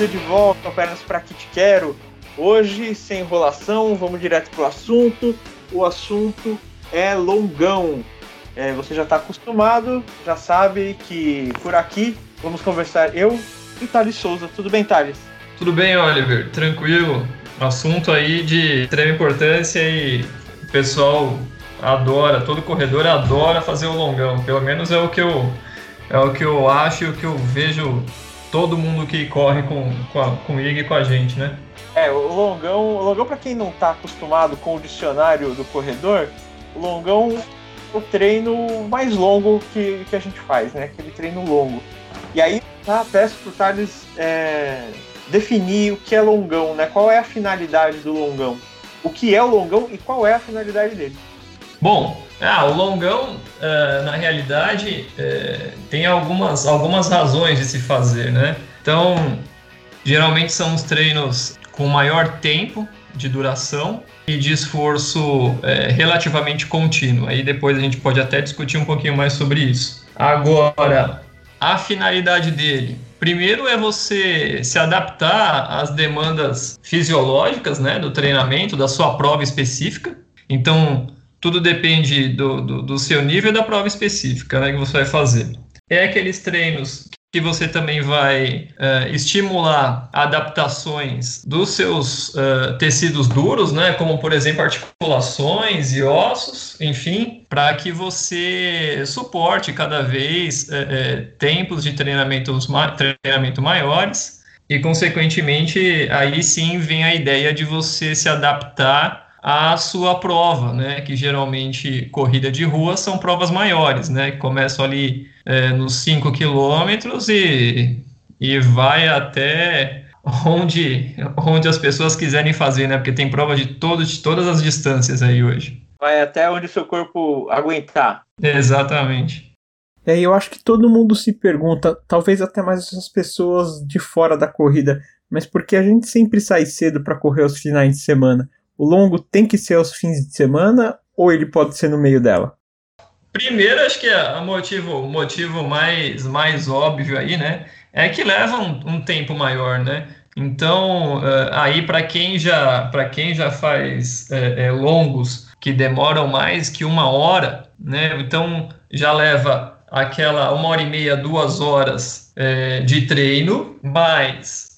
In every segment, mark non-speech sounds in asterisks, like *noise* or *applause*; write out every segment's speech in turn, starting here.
bem-vindo de volta ao Pernas para Que Te Quero. Hoje, sem enrolação, vamos direto pro assunto. O assunto é longão. É, você já está acostumado, já sabe que por aqui vamos conversar eu e Thales Souza. Tudo bem, Thales? Tudo bem, Oliver. Tranquilo. Assunto aí de extrema importância e o pessoal adora, todo corredor adora fazer o longão. Pelo menos é o que eu, é o que eu acho e o que eu vejo todo mundo que corre com, com a, comigo e com a gente, né? É, o longão, o longão para quem não está acostumado com o dicionário do corredor, o longão é o treino mais longo que, que a gente faz, né? Aquele treino longo. E aí, tá, peço pro Thales é, definir o que é longão, né? Qual é a finalidade do longão? O que é o longão e qual é a finalidade dele? Bom, ah, o longão, uh, na realidade, uh, tem algumas, algumas razões de se fazer, né? Então, geralmente são os treinos com maior tempo de duração e de esforço uh, relativamente contínuo. Aí depois a gente pode até discutir um pouquinho mais sobre isso. Agora, a finalidade dele. Primeiro é você se adaptar às demandas fisiológicas né, do treinamento, da sua prova específica. Então, tudo depende do, do, do seu nível e da prova específica né, que você vai fazer. É aqueles treinos que você também vai uh, estimular adaptações dos seus uh, tecidos duros, né, como por exemplo articulações e ossos, enfim, para que você suporte cada vez uh, tempos de treinamentos ma treinamento maiores e consequentemente aí sim vem a ideia de você se adaptar a sua prova, né? Que geralmente corrida de rua são provas maiores, né? Que começam ali é, nos 5 quilômetros e, e vai até onde, onde as pessoas quiserem fazer, né? Porque tem prova de, todo, de todas as distâncias aí hoje. Vai até onde seu corpo aguentar. Exatamente. É, eu acho que todo mundo se pergunta, talvez até mais as pessoas de fora da corrida, mas por que a gente sempre sai cedo para correr aos finais de semana? O longo tem que ser aos fins de semana ou ele pode ser no meio dela? Primeiro, acho que o motivo, motivo mais, mais óbvio aí, né, é que leva um, um tempo maior, né? Então, uh, aí para quem já para quem já faz é, é, longos que demoram mais que uma hora, né? Então já leva aquela uma hora e meia, duas horas é, de treino, mais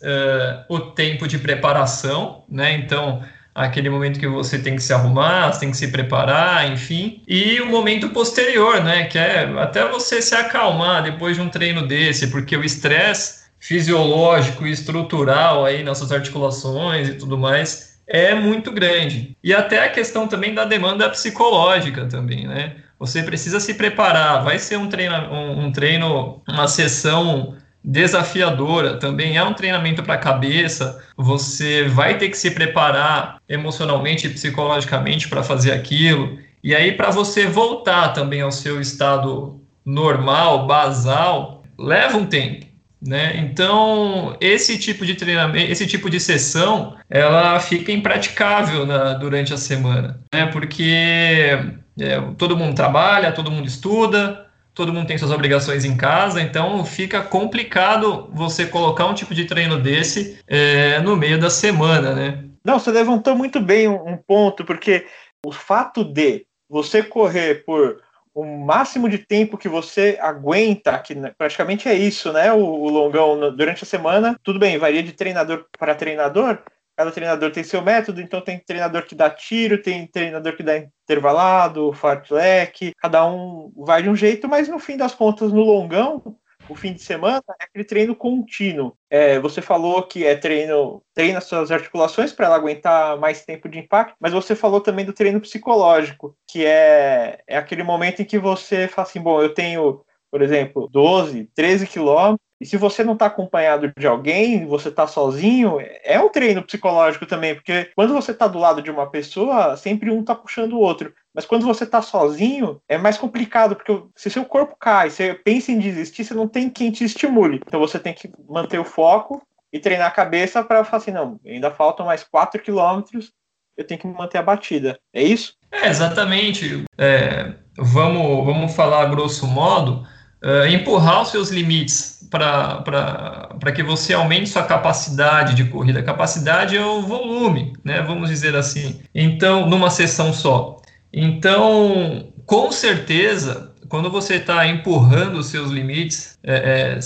o tempo de preparação, né? Então aquele momento que você tem que se arrumar, você tem que se preparar, enfim, e o momento posterior, né, que é até você se acalmar depois de um treino desse, porque o estresse fisiológico e estrutural aí nas suas articulações e tudo mais é muito grande. E até a questão também da demanda psicológica também, né? Você precisa se preparar, vai ser um treino, um, um treino, uma sessão desafiadora, também é um treinamento para a cabeça. Você vai ter que se preparar emocionalmente e psicologicamente para fazer aquilo. E aí, para você voltar também ao seu estado normal, basal, leva um tempo. Né? Então, esse tipo de treinamento, esse tipo de sessão, ela fica impraticável na, durante a semana, né? porque é, todo mundo trabalha, todo mundo estuda, todo mundo tem suas obrigações em casa, então fica complicado você colocar um tipo de treino desse é, no meio da semana, né? Não, você levantou muito bem um, ponto, porque o fato de você correr por o máximo de tempo que você aguenta, que praticamente é isso, né? O, o longão durante a semana, tudo bem, varia de treinador para treinador, cada treinador tem seu método, então tem treinador que dá tiro, tem treinador que dá intervalado, fartlek, cada um vai de um jeito, mas no fim das contas, no longão, o fim de semana é aquele treino contínuo. É, você falou que é treino, treina suas articulações para ela aguentar mais tempo de impacto, mas você falou também do treino psicológico, que é, é aquele momento em que você fala assim, bom, eu tenho, por exemplo, 12, 13 quilômetros, e se você não está acompanhado de alguém, você está sozinho, é um treino psicológico também, porque quando você está do lado de uma pessoa, sempre um está puxando o outro. Mas quando você está sozinho, é mais complicado, porque se seu corpo cai, você pensa em desistir, você não tem quem te estimule. Então você tem que manter o foco e treinar a cabeça para falar assim, não, ainda faltam mais 4 quilômetros, eu tenho que manter a batida. É isso? É, exatamente. É, vamos, vamos falar grosso modo, uh, empurrar os seus limites para que você aumente sua capacidade de corrida. capacidade é o volume, né? Vamos dizer assim. Então, numa sessão só. Então, com certeza, quando você está empurrando os seus limites é, é,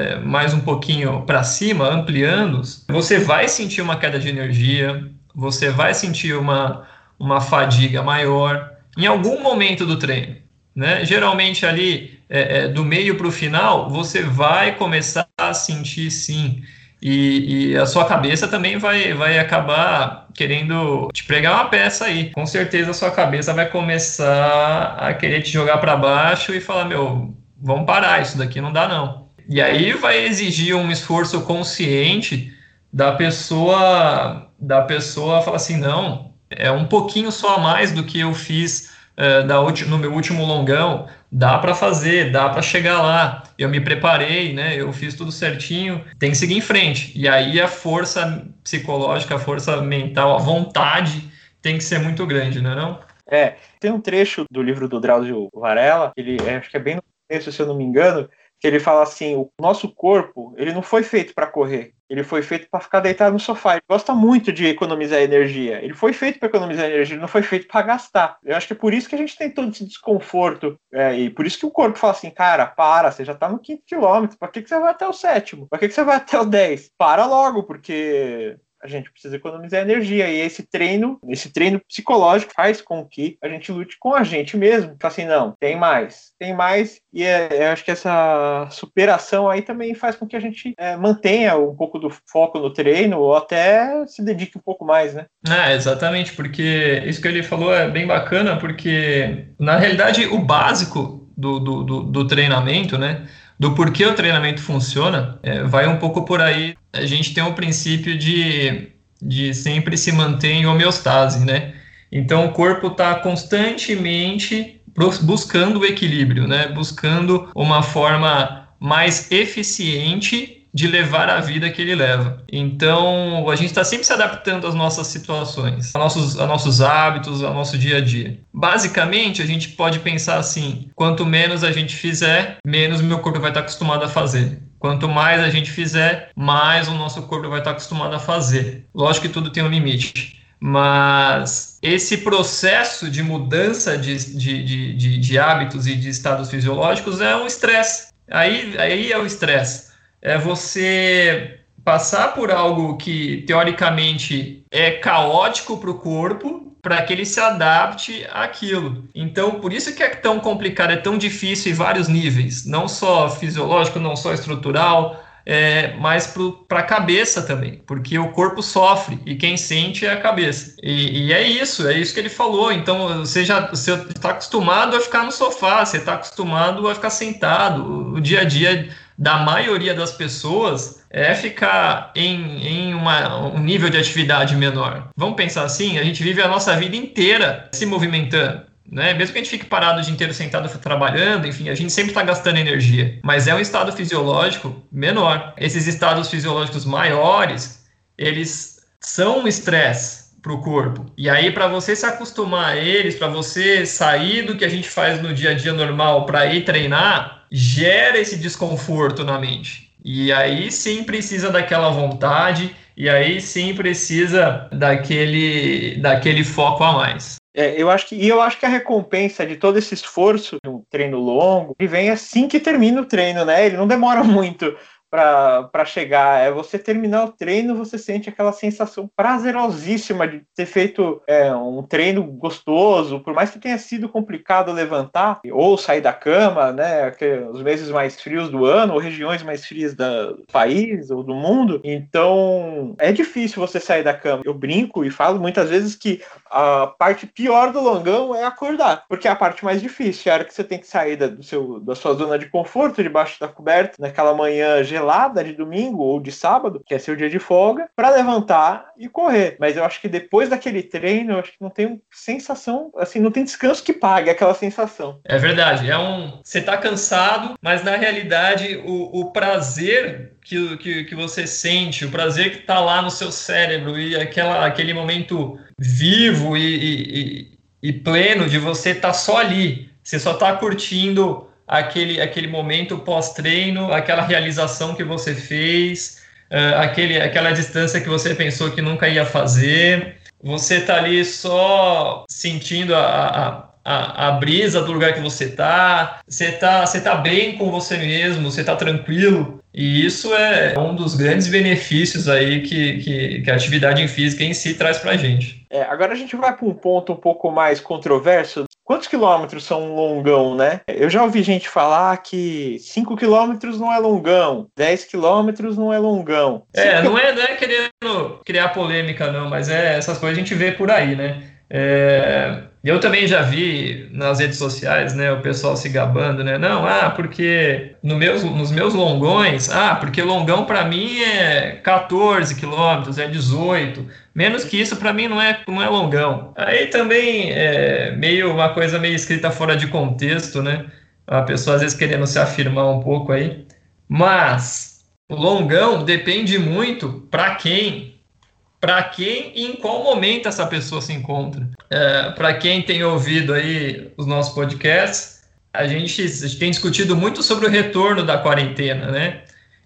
é, mais um pouquinho para cima, ampliando-os, você vai sentir uma queda de energia, você vai sentir uma, uma fadiga maior em algum momento do treino. Né? Geralmente ali é, é, do meio para o final, você vai começar a sentir sim. E, e, a sua cabeça também vai, vai acabar querendo te pregar uma peça aí. Com certeza a sua cabeça vai começar a querer te jogar para baixo e falar: meu, vamos parar, isso daqui não dá não. E aí vai exigir um esforço consciente da pessoa, da pessoa falar assim: não, é um pouquinho só a mais do que eu fiz uh, da no meu último longão, dá para fazer, dá para chegar lá. Eu me preparei, né? Eu fiz tudo certinho. Tem que seguir em frente. E aí a força psicológica, a força mental, a vontade tem que ser muito grande, não é não? É, tem um trecho do livro do Drauzio Varela, ele é, acho que é bem no começo, se eu não me engano, ele fala assim: o nosso corpo ele não foi feito para correr, ele foi feito para ficar deitado no sofá. Ele gosta muito de economizar energia. Ele foi feito para economizar energia, ele não foi feito para gastar. Eu acho que é por isso que a gente tem todo esse desconforto é, e por isso que o corpo fala assim: cara, para, você já está no quinto quilômetro, para que, que você vai até o sétimo? Para que, que você vai até o dez? Para logo, porque a gente precisa economizar energia. E esse treino, esse treino psicológico faz com que a gente lute com a gente mesmo. Fala assim, não, tem mais, tem mais. E é, eu acho que essa superação aí também faz com que a gente é, mantenha um pouco do foco no treino ou até se dedique um pouco mais, né? É, exatamente, porque isso que ele falou é bem bacana, porque na realidade o básico do, do, do, do treinamento, né? Do porquê o treinamento funciona, é, vai um pouco por aí. A gente tem o um princípio de, de sempre se manter em homeostase, né? Então o corpo está constantemente buscando o equilíbrio, né? Buscando uma forma mais eficiente de levar a vida que ele leva. Então, a gente está sempre se adaptando às nossas situações, a nossos, nossos hábitos, ao nosso dia a dia. Basicamente, a gente pode pensar assim: quanto menos a gente fizer, menos meu corpo vai estar acostumado a fazer. Quanto mais a gente fizer, mais o nosso corpo vai estar acostumado a fazer. Lógico que tudo tem um limite. Mas esse processo de mudança de, de, de, de, hábitos e de estados fisiológicos é um estresse. Aí, aí é o estresse é você passar por algo que teoricamente é caótico para o corpo para que ele se adapte àquilo. Então, por isso que é tão complicado, é tão difícil em vários níveis, não só fisiológico, não só estrutural, é, mas para a cabeça também, porque o corpo sofre e quem sente é a cabeça. E, e é isso, é isso que ele falou. Então você já está acostumado a ficar no sofá, você está acostumado a ficar sentado. O dia a dia da maioria das pessoas é ficar em, em uma, um nível de atividade menor. Vamos pensar assim: a gente vive a nossa vida inteira se movimentando. Né? Mesmo que a gente fique parado o dia inteiro sentado trabalhando, enfim, a gente sempre está gastando energia. Mas é um estado fisiológico menor. Esses estados fisiológicos maiores, eles são um estresse para o corpo. E aí, para você se acostumar a eles, para você sair do que a gente faz no dia a dia normal para ir treinar, gera esse desconforto na mente. E aí sim precisa daquela vontade, e aí sim precisa daquele, daquele foco a mais. É, eu acho que, e eu acho que a recompensa de todo esse esforço de um treino longo, ele vem assim que termina o treino, né? Ele não demora *laughs* muito para chegar. É você terminar o treino, você sente aquela sensação prazerosíssima de ter feito é, um treino gostoso, por mais que tenha sido complicado levantar ou sair da cama, né? Os meses mais frios do ano, ou regiões mais frias do país ou do mundo. Então é difícil você sair da cama. Eu brinco e falo muitas vezes que a parte pior do longão é acordar, porque é a parte mais difícil, é a hora que você tem que sair da, do seu, da sua zona de conforto, debaixo da coberta, naquela manhã gelada gelada de domingo ou de sábado, que é seu dia de folga, para levantar e correr. Mas eu acho que depois daquele treino, eu acho que não tem sensação, assim, não tem descanso que pague aquela sensação. É verdade, é um. Você tá cansado, mas na realidade o, o prazer que, que, que, você sente, o prazer que está lá no seu cérebro e aquela, aquele momento vivo e, e, e pleno de você estar tá só ali. Você só está curtindo aquele, aquele momento pós-treino, aquela realização que você fez, uh, aquele, aquela distância que você pensou que nunca ia fazer. Você está ali só sentindo a, a a, a, brisa do lugar que você tá, você tá, você tá bem com você mesmo, você tá tranquilo. E isso é um dos grandes benefícios aí que, que, que a atividade física em si traz pra gente. É, agora a gente vai para um ponto um pouco mais controverso. Quantos quilômetros são um longão, né? Eu já ouvi gente falar que 5 quilômetros não é longão, 10 quilômetros não é longão. É, não é, não é querendo criar polêmica, não, mas é essas coisas a gente vê por aí, né? É, eu também já vi nas redes sociais, né, o pessoal se gabando, né? Não, ah, porque no meus, nos meus longões, ah, porque longão para mim é 14 quilômetros, é 18. Menos que isso para mim não é, não é longão. Aí também é meio uma coisa meio escrita fora de contexto, né? A pessoa às vezes querendo se afirmar um pouco aí. Mas o longão depende muito para quem para quem e em qual momento essa pessoa se encontra. É, para quem tem ouvido aí os nossos podcasts, a gente, a gente, tem discutido muito sobre o retorno da quarentena, né?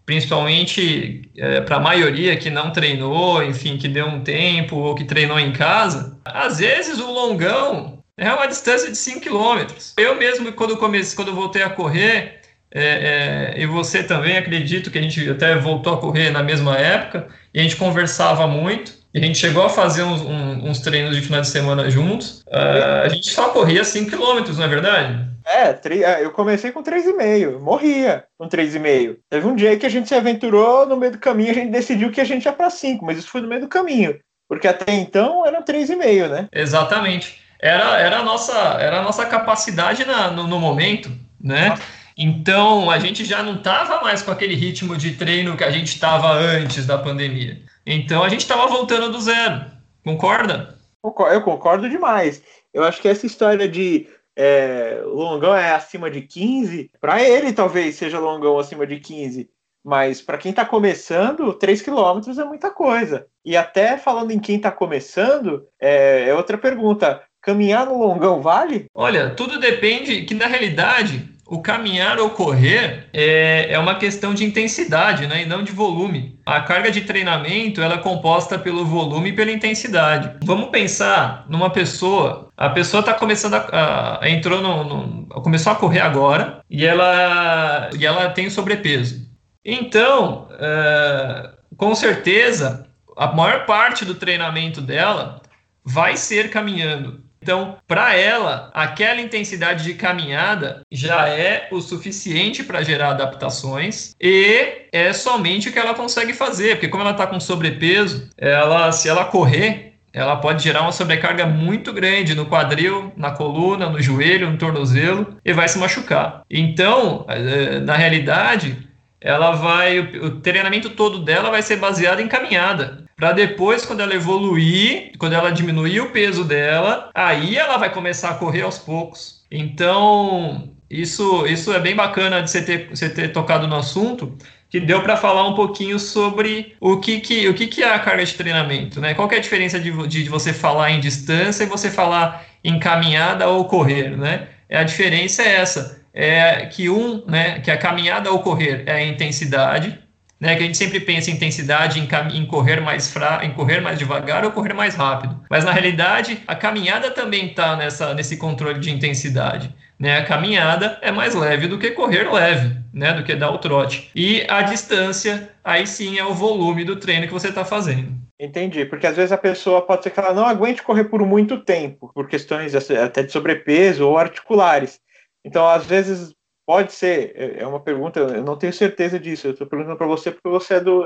Principalmente é, para a maioria que não treinou, enfim, que deu um tempo ou que treinou em casa. Às vezes o longão é uma distância de 5 km. Eu mesmo, quando, comecei, quando voltei a correr, é, é, e você também, acredito que a gente até voltou a correr na mesma época, e a gente conversava muito, e a gente chegou a fazer uns, um, uns treinos de final de semana juntos. Uh, a gente só corria 5 km, não é verdade? É, é, eu comecei com 3,5, morria com 3,5. Teve um dia que a gente se aventurou, no meio do caminho a gente decidiu que a gente ia para 5, mas isso foi no meio do caminho, porque até então eram 3,5, né? Exatamente. Era, era, a, nossa, era a nossa capacidade na, no, no momento, né? Nossa. Então, a gente já não estava mais com aquele ritmo de treino que a gente estava antes da pandemia. Então, a gente estava voltando do zero. Concorda? Eu concordo demais. Eu acho que essa história de é, longão é acima de 15, para ele talvez seja longão acima de 15, mas para quem está começando, 3 quilômetros é muita coisa. E até falando em quem está começando, é, é outra pergunta: caminhar no longão vale? Olha, tudo depende que na realidade o caminhar ou correr é, é uma questão de intensidade, né, e não de volume. A carga de treinamento ela é composta pelo volume e pela intensidade. Vamos pensar numa pessoa. A pessoa está começando a, a entrou no, no, começou a correr agora e ela e ela tem sobrepeso. Então, é, com certeza, a maior parte do treinamento dela vai ser caminhando. Então, para ela, aquela intensidade de caminhada já é o suficiente para gerar adaptações e é somente o que ela consegue fazer, porque como ela está com sobrepeso, ela se ela correr, ela pode gerar uma sobrecarga muito grande no quadril, na coluna, no joelho, no tornozelo e vai se machucar. Então, eh, na realidade, ela vai o treinamento todo dela vai ser baseado em caminhada para depois quando ela evoluir quando ela diminuir o peso dela aí ela vai começar a correr aos poucos então isso isso é bem bacana de você ter você ter tocado no assunto que deu para falar um pouquinho sobre o que, que, o que, que é a carga de treinamento, né? Qual é a diferença de, de você falar em distância e você falar em caminhada ou correr, né? A diferença é essa é que um, né, que a caminhada ao correr é a intensidade, né, que a gente sempre pensa em intensidade em, em, correr mais fra em correr mais devagar ou correr mais rápido. Mas na realidade, a caminhada também está nessa nesse controle de intensidade. Né? A caminhada é mais leve do que correr leve, né? do que dar o trote. E a distância, aí sim é o volume do treino que você está fazendo. Entendi, porque às vezes a pessoa pode ser que ela não aguente correr por muito tempo, por questões até de sobrepeso ou articulares. Então, às vezes, pode ser, é, é uma pergunta, eu não tenho certeza disso, eu estou perguntando para você porque você é, do,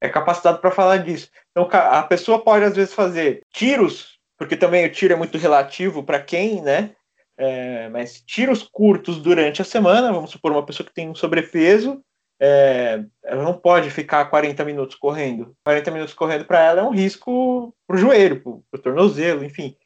é capacitado para falar disso. Então, a pessoa pode, às vezes, fazer tiros, porque também o tiro é muito relativo para quem, né? É, mas tiros curtos durante a semana, vamos supor, uma pessoa que tem um sobrepeso, é, ela não pode ficar 40 minutos correndo. 40 minutos correndo para ela é um risco para o joelho, para o tornozelo, enfim.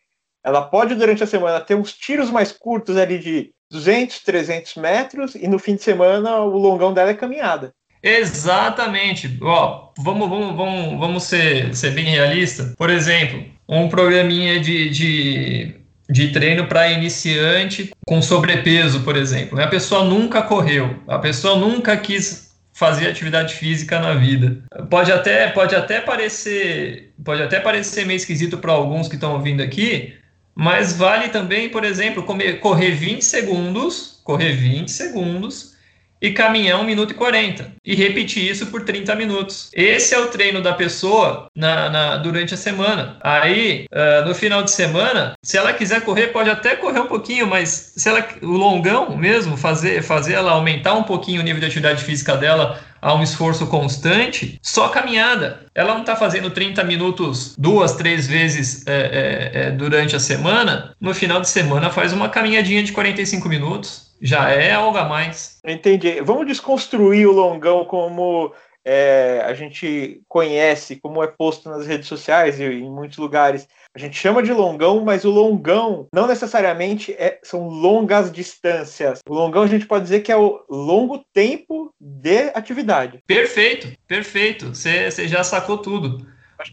Ela pode, durante a semana, ter uns tiros mais curtos ali de 200, 300 metros e no fim de semana o longão dela é caminhada. Exatamente. Ó, vamos, vamos, vamos, vamos ser, ser bem realista. Por exemplo, um programinha de, de, de treino para iniciante com sobrepeso, por exemplo. A pessoa nunca correu, a pessoa nunca quis fazer atividade física na vida. Pode até, pode até parecer, pode até parecer meio esquisito para alguns que estão ouvindo aqui, mas vale também, por exemplo, comer, correr 20 segundos, correr 20 segundos e caminhar 1 minuto e 40 e repetir isso por 30 minutos. Esse é o treino da pessoa na, na durante a semana. Aí, uh, no final de semana, se ela quiser correr, pode até correr um pouquinho, mas se ela o longão mesmo, fazer, fazer ela aumentar um pouquinho o nível de atividade física dela a um esforço constante, só caminhada. Ela não está fazendo 30 minutos duas, três vezes é, é, é, durante a semana. No final de semana, faz uma caminhadinha de 45 minutos já é algo a mais. Entendi. Vamos desconstruir o longão como é, a gente conhece, como é posto nas redes sociais e em muitos lugares. A gente chama de longão, mas o longão não necessariamente é, são longas distâncias. O longão a gente pode dizer que é o longo tempo de atividade. Perfeito, perfeito. Você já sacou tudo.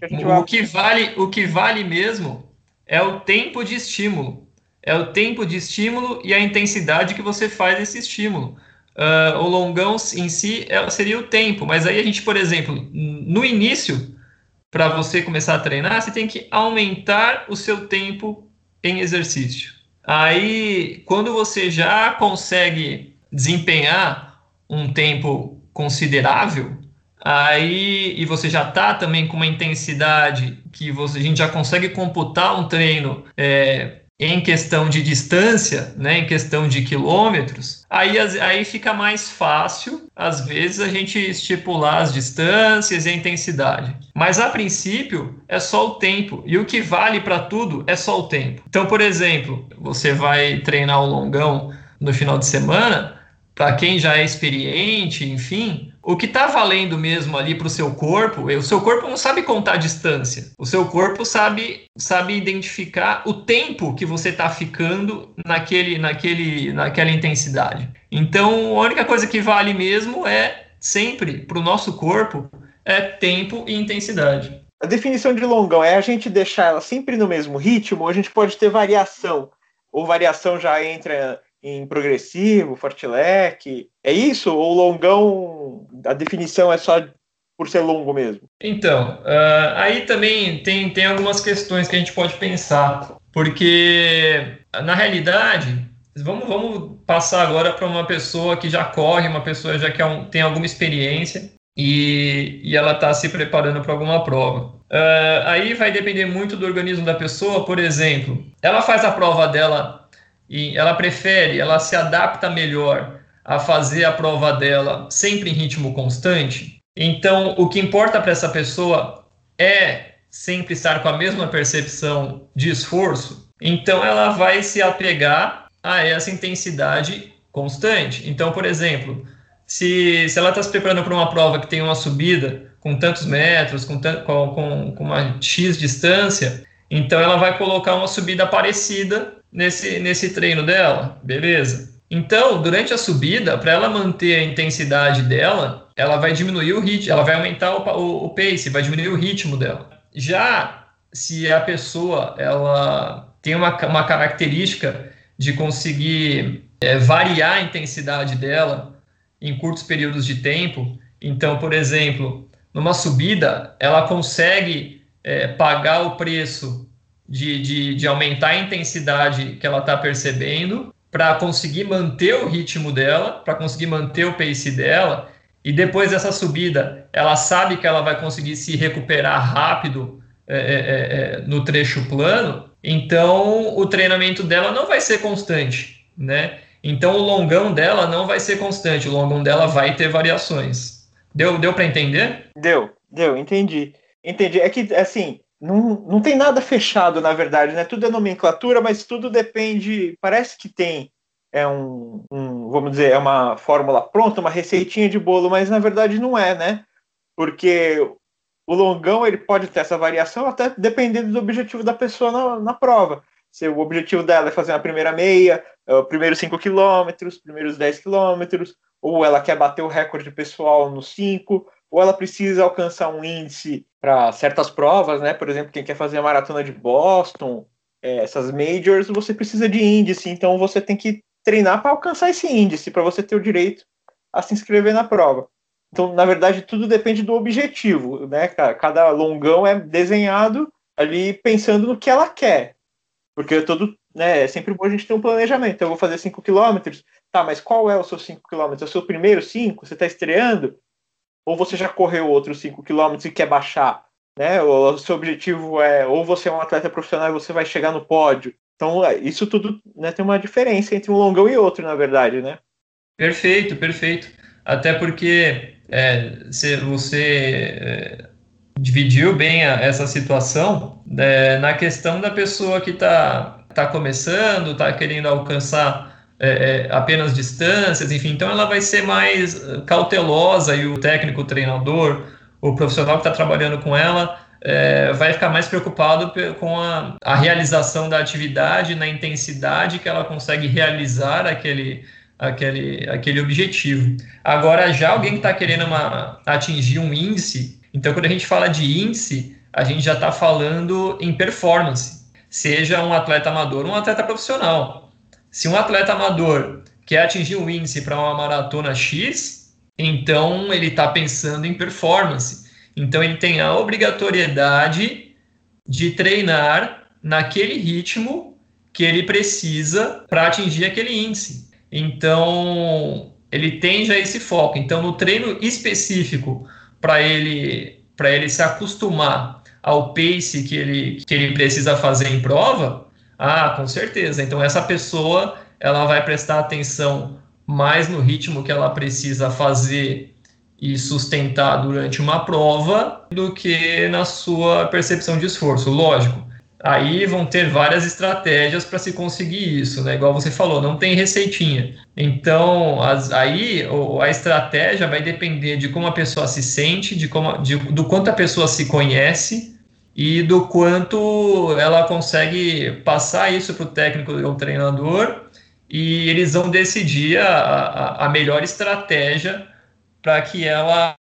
Que o, vai... que vale, o que vale mesmo é o tempo de estímulo é o tempo de estímulo e a intensidade que você faz esse estímulo. Uh, o longão em si é, seria o tempo, mas aí a gente, por exemplo, no início, para você começar a treinar, você tem que aumentar o seu tempo em exercício. Aí, quando você já consegue desempenhar um tempo considerável, aí e você já está também com uma intensidade que você, a gente já consegue computar um treino é, em questão de distância, né, em questão de quilômetros, aí, aí fica mais fácil, às vezes, a gente estipular as distâncias e a intensidade. Mas, a princípio, é só o tempo. E o que vale para tudo é só o tempo. Então, por exemplo, você vai treinar o longão no final de semana, para quem já é experiente, enfim, o que está valendo mesmo ali para o seu corpo, o seu corpo não sabe contar a distância. O seu corpo sabe, sabe identificar o tempo que você está ficando naquele, naquele, naquela intensidade. Então, a única coisa que vale mesmo é sempre para o nosso corpo é tempo e intensidade. A definição de longão é a gente deixar ela sempre no mesmo ritmo, ou a gente pode ter variação, ou variação já entra em progressivo, fortileque. É isso? Ou longão, a definição é só por ser longo mesmo? Então, uh, aí também tem, tem algumas questões que a gente pode pensar, porque na realidade, vamos, vamos passar agora para uma pessoa que já corre, uma pessoa já que é tem alguma experiência e, e ela está se preparando para alguma prova. Uh, aí vai depender muito do organismo da pessoa, por exemplo, ela faz a prova dela e ela prefere, ela se adapta melhor a fazer a prova dela sempre em ritmo constante. Então, o que importa para essa pessoa é sempre estar com a mesma percepção de esforço. Então, ela vai se apegar a essa intensidade constante. Então, por exemplo, se, se ela está se preparando para uma prova que tem uma subida com tantos metros, com, com, com uma X distância, então ela vai colocar uma subida parecida nesse, nesse treino dela, beleza? Então, durante a subida, para ela manter a intensidade dela, ela vai diminuir o ritmo, ela vai aumentar o, o, o pace, vai diminuir o ritmo dela. Já se a pessoa ela tem uma, uma característica de conseguir é, variar a intensidade dela em curtos períodos de tempo, então, por exemplo, numa subida, ela consegue é, pagar o preço de, de, de aumentar a intensidade que ela está percebendo para conseguir manter o ritmo dela, para conseguir manter o pace dela, e depois dessa subida, ela sabe que ela vai conseguir se recuperar rápido é, é, é, é no trecho plano, então o treinamento dela não vai ser constante, né? Então o longão dela não vai ser constante, o longão dela vai ter variações. Deu, deu para entender? Deu, deu, entendi. Entendi. É que, assim, não, não tem nada fechado, na verdade, né? Tudo é nomenclatura, mas tudo depende. Parece que tem é um, um, vamos dizer, é uma fórmula pronta, uma receitinha de bolo, mas na verdade não é, né? Porque o longão ele pode ter essa variação até dependendo do objetivo da pessoa na, na prova. Se o objetivo dela é fazer a primeira meia, é os primeiros 5 quilômetros, primeiros 10 quilômetros, ou ela quer bater o recorde pessoal nos 5, ou ela precisa alcançar um índice para certas provas, né? Por exemplo, quem quer fazer a maratona de Boston, é, essas majors, você precisa de índice, então você tem que treinar para alcançar esse índice, para você ter o direito a se inscrever na prova. Então, na verdade, tudo depende do objetivo, né? Cada longão é desenhado ali pensando no que ela quer. Porque todo, né, é sempre bom a gente ter um planejamento. Então, eu vou fazer 5 km. Tá, mas qual é o seu 5 km? É o seu primeiro 5? Você está estreando? Ou você já correu outros 5 km e quer baixar? Né? O seu objetivo é ou você é um atleta profissional e você vai chegar no pódio. Então, é, isso tudo né, tem uma diferença entre um longão e outro, na verdade, né? Perfeito, perfeito. Até porque é, você é, dividiu bem a, essa situação é, na questão da pessoa que está tá começando, está querendo alcançar é, é, apenas distâncias, enfim, então ela vai ser mais cautelosa e o técnico, o treinador, o profissional que está trabalhando com ela é, vai ficar mais preocupado com a, a, realização da atividade, na intensidade que ela consegue realizar aquele, aquele, aquele objetivo. Agora, já alguém que está querendo uma, atingir um índice, então quando a gente fala de índice, a gente já está falando em performance, seja um atleta amador ou um atleta profissional. Se um atleta amador quer atingir um índice para uma maratona X, então ele está pensando em performance. Então ele tem a obrigatoriedade de treinar naquele ritmo que ele precisa para atingir aquele índice. Então, ele tem já esse foco. Então, no treino específico para ele para ele se acostumar ao pace que ele, que ele precisa fazer em prova, ah, com certeza. Então, essa pessoa ela vai prestar atenção mais no ritmo que ela precisa fazer e sustentar durante uma prova do que na sua percepção de esforço. Lógico, Aí vão ter várias estratégias para se conseguir isso, né? Igual você falou, não tem receitinha. Então, as, aí a estratégia vai depender de como a pessoa se sente, de como, de, do quanto a pessoa se conhece e do quanto ela consegue passar isso para o técnico ou treinador e eles vão decidir a, a, melhor estratégia para que ela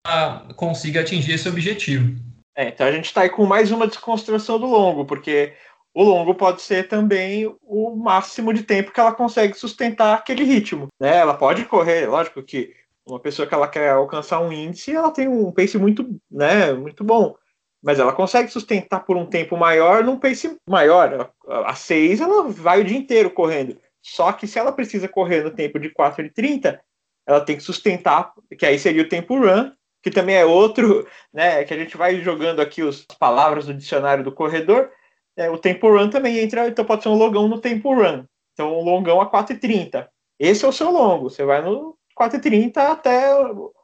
consiga atingir esse objetivo. É, então a gente está aí com mais uma desconstrução do longo, porque o longo pode ser também o máximo de tempo que ela consegue sustentar aquele ritmo. Né? Ela pode correr, lógico que uma pessoa que ela quer alcançar um índice, ela tem um pace muito, né, muito bom. Mas ela consegue sustentar por um tempo maior num pace maior. A 6 ela vai o dia inteiro correndo. Só que se ela precisa correr no tempo de 4 e 30, ela tem que sustentar, que aí seria o tempo run, que também é outro, *laughs* né, que a gente vai jogando aqui as palavras do dicionário do corredor, é, o tempo run também entra, então pode ser um longão no tempo run. Então, um longão a 4,30. Esse é o seu longo, você vai no 4,30 até,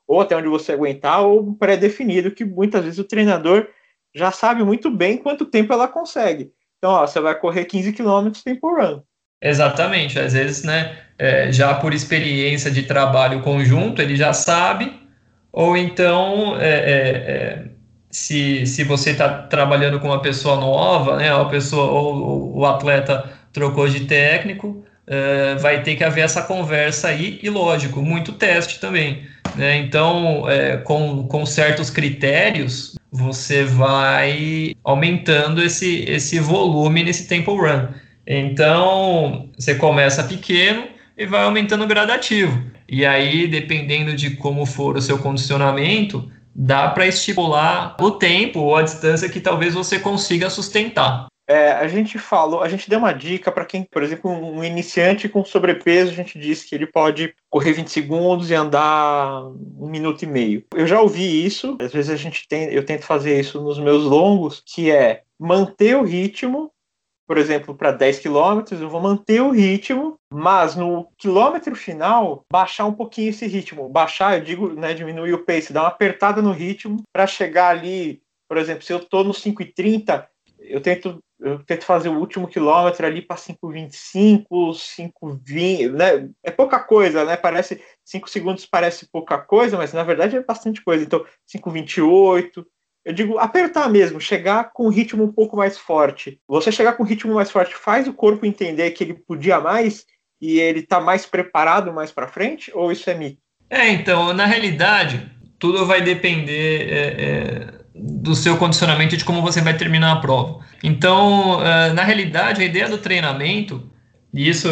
ou até onde você aguentar, ou pré-definido, que muitas vezes o treinador já sabe muito bem quanto tempo ela consegue. Então, ó, você vai correr 15 km tempo run. Exatamente, às vezes, né, é, já por experiência de trabalho conjunto, ele já sabe ou então é, é, é, se, se você está trabalhando com uma pessoa nova, né, a pessoa ou, o atleta trocou de técnico, é, vai ter que haver essa conversa aí e lógico, muito teste também. Né? Então, é, com, com certos critérios, você vai aumentando esse, esse volume nesse tempo run. Então, você começa pequeno e vai aumentando gradativo. E aí, dependendo de como for o seu condicionamento, dá para estipular o tempo ou a distância que talvez você consiga sustentar. É, a gente falou, a gente deu uma dica para quem, por exemplo, um iniciante com sobrepeso, a gente disse que ele pode correr 20 segundos e andar um minuto e meio. Eu já ouvi isso, às vezes a gente tem, eu tento fazer isso nos meus longos, que é manter o ritmo por exemplo, para 10 quilômetros, eu vou manter o ritmo, mas no quilômetro final, baixar um pouquinho esse ritmo. Baixar, eu digo, né, diminuir o pace, dar uma apertada no ritmo para chegar ali, por exemplo, se eu estou no 5,30, eu tento eu tento fazer o último quilômetro ali para 5,25, 5,20, né? É pouca coisa, né? Parece 5 segundos parece pouca coisa, mas na verdade é bastante coisa. Então, 5,28, eu digo apertar mesmo, chegar com um ritmo um pouco mais forte. Você chegar com um ritmo mais forte faz o corpo entender que ele podia mais e ele está mais preparado mais para frente, ou isso é mito? É, então, na realidade, tudo vai depender é, é, do seu condicionamento de como você vai terminar a prova. Então, uh, na realidade, a ideia do treinamento, e isso,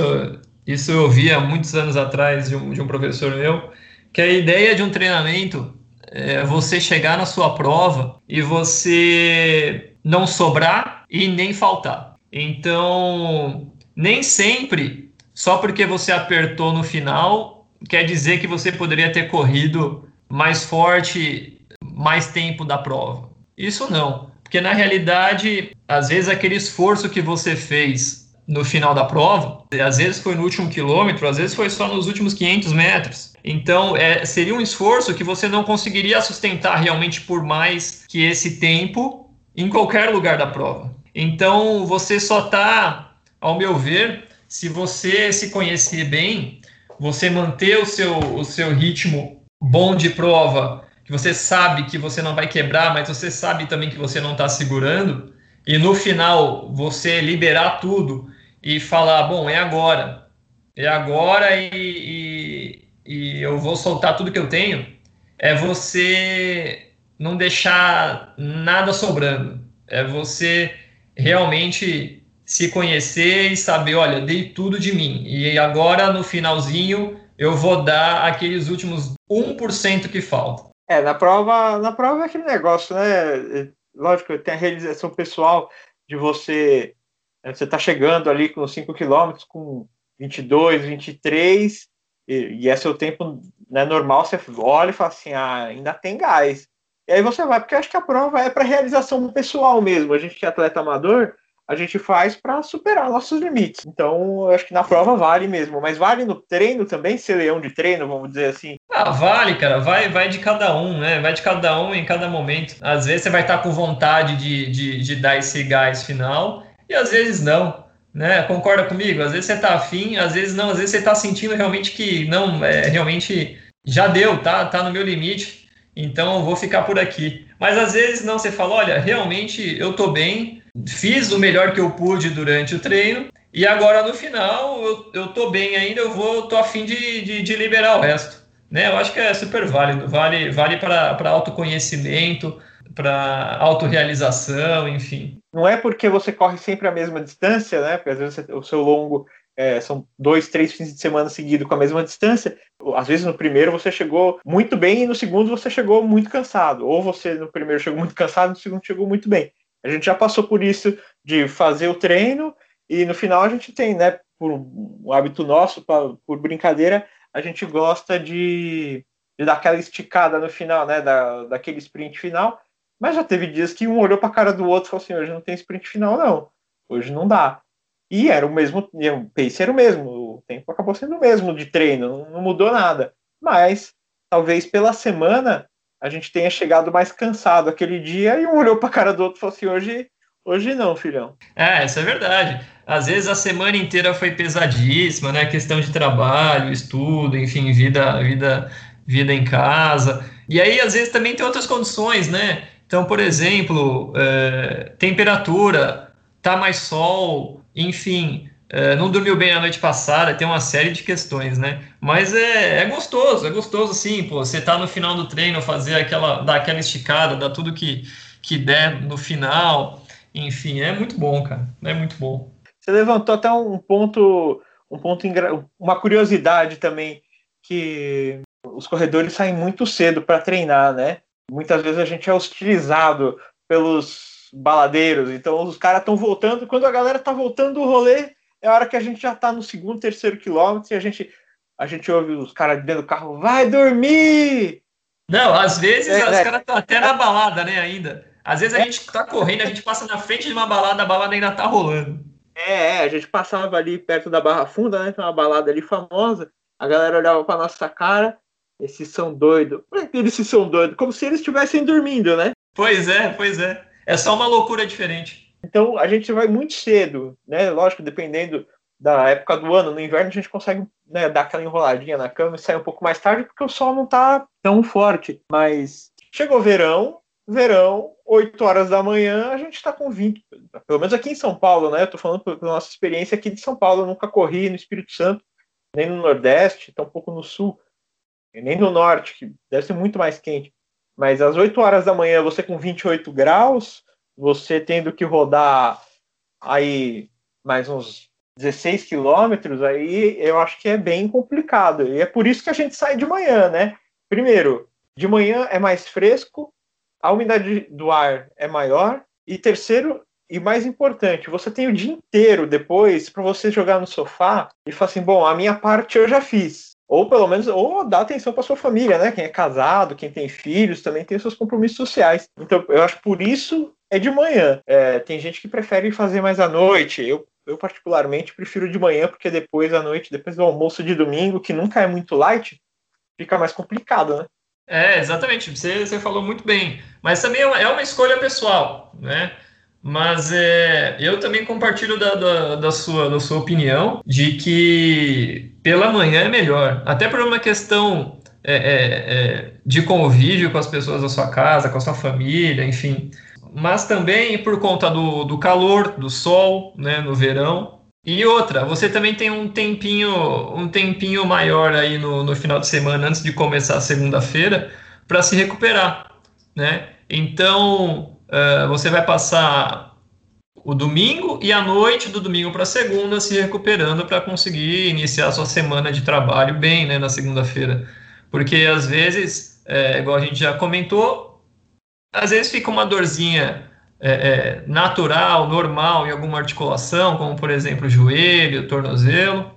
isso eu vi há muitos anos atrás de um, de um professor meu, que a ideia de um treinamento é você chegar na sua prova e você não sobrar e nem faltar. Então, nem sempre, só porque você apertou no final, quer dizer que você poderia ter corrido mais forte mais tempo da prova. Isso não, porque na realidade, às vezes aquele esforço que você fez no final da prova, às vezes foi no último quilômetro, às vezes foi só nos últimos 500 metros. Então, é, seria um esforço que você não conseguiria sustentar realmente por mais que esse tempo em qualquer lugar da prova. Então, você só está, ao meu ver, se você se conhecer bem, você manter o seu, o seu ritmo bom de prova que você sabe que você não vai quebrar, mas você sabe também que você não está segurando, e no final você liberar tudo e falar, bom, é agora, é agora e, e, e eu vou soltar tudo que eu tenho, é você não deixar nada sobrando, é você realmente se conhecer e saber, olha, dei tudo de mim, e agora no finalzinho eu vou dar aqueles últimos 1% que falta. É, na prova, na prova é aquele negócio, né? Lógico, tem a realização pessoal de você. Né, você tá chegando ali com 5 km, com 22, 23, e, e é seu tempo né, normal, você olha e fala assim, ah, ainda tem gás. E aí você vai, porque eu acho que a prova é para realização pessoal mesmo. A gente que é atleta amador, a gente faz para superar nossos limites. Então, eu acho que na prova vale mesmo, mas vale no treino também, ser leão de treino, vamos dizer assim. Ah, vale, cara, vai, vai de cada um, né? Vai de cada um em cada momento. Às vezes você vai estar com vontade de, de, de dar esse gás final, e às vezes não. Né? Concorda comigo? Às vezes você tá afim, às vezes não, às vezes você tá sentindo realmente que não, é, realmente já deu, tá, tá no meu limite, então eu vou ficar por aqui. Mas às vezes não, você fala, olha, realmente eu tô bem, fiz o melhor que eu pude durante o treino e agora no final eu, eu tô bem ainda, eu vou, tô afim de, de, de liberar o resto. Né? Eu acho que é super válido, vale, vale para autoconhecimento, para autorrealização, enfim. Não é porque você corre sempre a mesma distância, né? Porque às vezes o seu longo é, são dois, três fins de semana seguidos com a mesma distância. Às vezes no primeiro você chegou muito bem e no segundo você chegou muito cansado. Ou você no primeiro chegou muito cansado, no segundo chegou muito bem. A gente já passou por isso de fazer o treino e no final a gente tem, né, por um hábito nosso, pra, por brincadeira, a gente gosta de, de dar aquela esticada no final, né, da, daquele sprint final. Mas já teve dias que um olhou para a cara do outro e falou assim: hoje não tem sprint final, não. Hoje não dá. E era o mesmo, o pace era o mesmo, o tempo acabou sendo o mesmo de treino, não, não mudou nada. Mas talvez pela semana a gente tenha chegado mais cansado aquele dia e um olhou para a cara do outro e falou assim: hoje, hoje não, filhão. É, isso é verdade. Às vezes a semana inteira foi pesadíssima, né? Questão de trabalho, estudo, enfim, vida, vida, vida em casa. E aí, às vezes, também tem outras condições, né? Então, por exemplo, é, temperatura, tá mais sol, enfim, é, não dormiu bem a noite passada, tem uma série de questões, né? Mas é, é gostoso, é gostoso sim, pô. Você tá no final do treino, fazer aquela, dar aquela esticada, dar tudo que, que der no final. Enfim, é muito bom, cara. É muito bom. Você levantou até um ponto, um ponto uma curiosidade também, que os corredores saem muito cedo para treinar, né? Muitas vezes a gente é hostilizado pelos baladeiros, então os caras estão voltando, quando a galera tá voltando do rolê, é a hora que a gente já tá no segundo, terceiro quilômetro e a gente, a gente ouve os caras dentro do carro, vai dormir! Não, às vezes é, os é, caras estão até na balada, né, ainda. Às vezes a gente tá correndo, a gente passa na frente de uma balada, a balada ainda tá rolando. É, é a gente passava ali perto da Barra Funda, né, tem uma balada ali famosa, a galera olhava pra nossa cara, esses são doidos. Por que eles são doidos? Como se eles estivessem dormindo, né? Pois é, pois é. É só uma loucura diferente. Então a gente vai muito cedo, né? Lógico, dependendo da época do ano. No inverno a gente consegue né, dar aquela enroladinha na cama e sair um pouco mais tarde porque o sol não está tão forte. Mas chegou verão, verão, 8 horas da manhã, a gente está com 20. Pelo menos aqui em São Paulo, né? Eu tô falando pela nossa experiência aqui de São Paulo. Eu nunca corri no Espírito Santo, nem no Nordeste, tampouco no Sul, nem no Norte, que deve ser muito mais quente. Mas às 8 horas da manhã, você com 28 graus, você tendo que rodar aí mais uns 16 quilômetros, aí eu acho que é bem complicado. E é por isso que a gente sai de manhã, né? Primeiro, de manhã é mais fresco, a umidade do ar é maior, e terceiro, e mais importante, você tem o dia inteiro depois para você jogar no sofá e falar assim: bom, a minha parte eu já fiz. Ou pelo menos, ou dar atenção para sua família, né? Quem é casado, quem tem filhos, também tem seus compromissos sociais. Então, eu acho por isso é de manhã. É, tem gente que prefere fazer mais à noite. Eu, eu, particularmente, prefiro de manhã, porque depois à noite, depois do almoço de domingo, que nunca é muito light, fica mais complicado, né? É, exatamente. Você, você falou muito bem. Mas também é uma, é uma escolha pessoal, né? Mas é, eu também compartilho da, da, da, sua, da sua opinião de que pela manhã é melhor. Até por uma questão é, é, é, de convívio com as pessoas da sua casa, com a sua família, enfim. Mas também por conta do, do calor, do sol, né, no verão. E outra, você também tem um tempinho, um tempinho maior aí no, no final de semana antes de começar a segunda-feira para se recuperar, né? Então, uh, você vai passar o domingo e a noite do domingo para segunda se recuperando para conseguir iniciar a sua semana de trabalho bem, né, na segunda-feira. Porque às vezes, é, igual a gente já comentou, às vezes fica uma dorzinha é, é, natural, normal em alguma articulação, como por exemplo o joelho, tornozelo,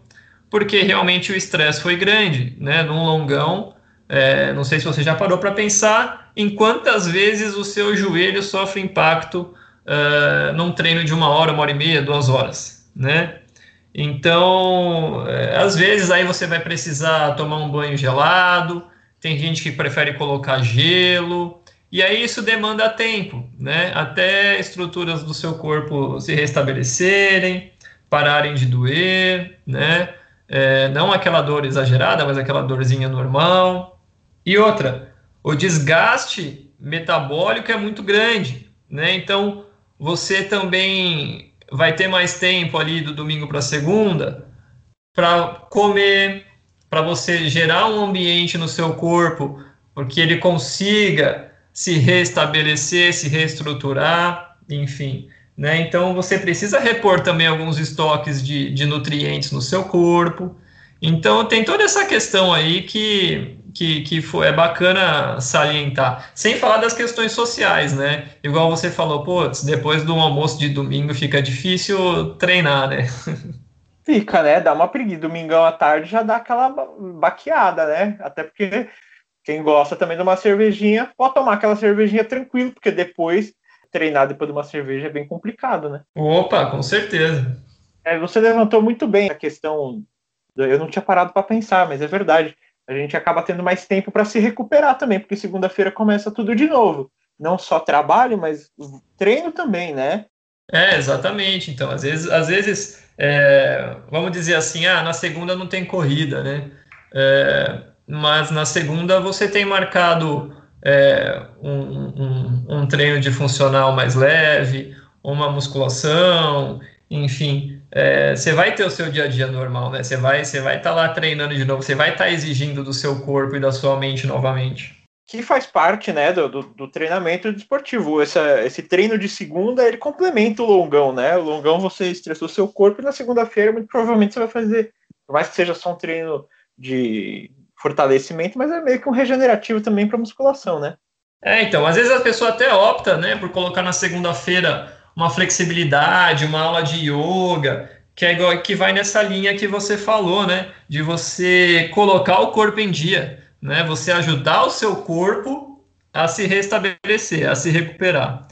porque realmente o estresse foi grande, né? Num longão, é, não sei se você já parou para pensar em quantas vezes o seu joelho sofre impacto uh, num treino de uma hora, uma hora e meia, duas horas, né? Então, é, às vezes aí você vai precisar tomar um banho gelado, tem gente que prefere colocar gelo, e aí isso demanda tempo, né? Até estruturas do seu corpo se restabelecerem, pararem de doer, né? É, não aquela dor exagerada, mas aquela dorzinha normal. E outra, o desgaste metabólico é muito grande, né? Então, você também vai ter mais tempo ali do domingo para segunda para comer, para você gerar um ambiente no seu corpo, porque ele consiga se restabelecer, se reestruturar, enfim. Né? Então, você precisa repor também alguns estoques de, de nutrientes no seu corpo. Então, tem toda essa questão aí que, que, que foi, é bacana salientar. Sem falar das questões sociais, né? Igual você falou, pô, depois do almoço de domingo fica difícil treinar, né? *laughs* Fica, né? Dá uma preguiça. Domingão à tarde já dá aquela baqueada, né? Até porque quem gosta também de uma cervejinha, pode tomar aquela cervejinha tranquilo, porque depois, treinar depois de uma cerveja é bem complicado, né? Opa, com certeza. É, você levantou muito bem a questão eu não tinha parado para pensar, mas é verdade. A gente acaba tendo mais tempo para se recuperar também, porque segunda-feira começa tudo de novo. Não só trabalho, mas treino também, né? É, exatamente. Então, às vezes, às vezes é, vamos dizer assim, ah, na segunda não tem corrida, né? É, mas na segunda você tem marcado é, um, um, um treino de funcional mais leve, uma musculação, enfim, é, você vai ter o seu dia a dia normal, né? Você vai você vai estar tá lá treinando de novo, você vai estar tá exigindo do seu corpo e da sua mente novamente. Que faz parte, né, do, do, do treinamento desportivo. Essa, esse treino de segunda, ele complementa o longão, né? O longão você estressou seu corpo e na segunda-feira, muito provavelmente, você vai fazer, por mais que seja só um treino de fortalecimento, mas é meio que um regenerativo também para musculação, né? É, então, às vezes a pessoa até opta, né, por colocar na segunda-feira uma flexibilidade, uma aula de yoga, que é igual, que vai nessa linha que você falou, né? De você colocar o corpo em dia, né? Você ajudar o seu corpo a se restabelecer, a se recuperar,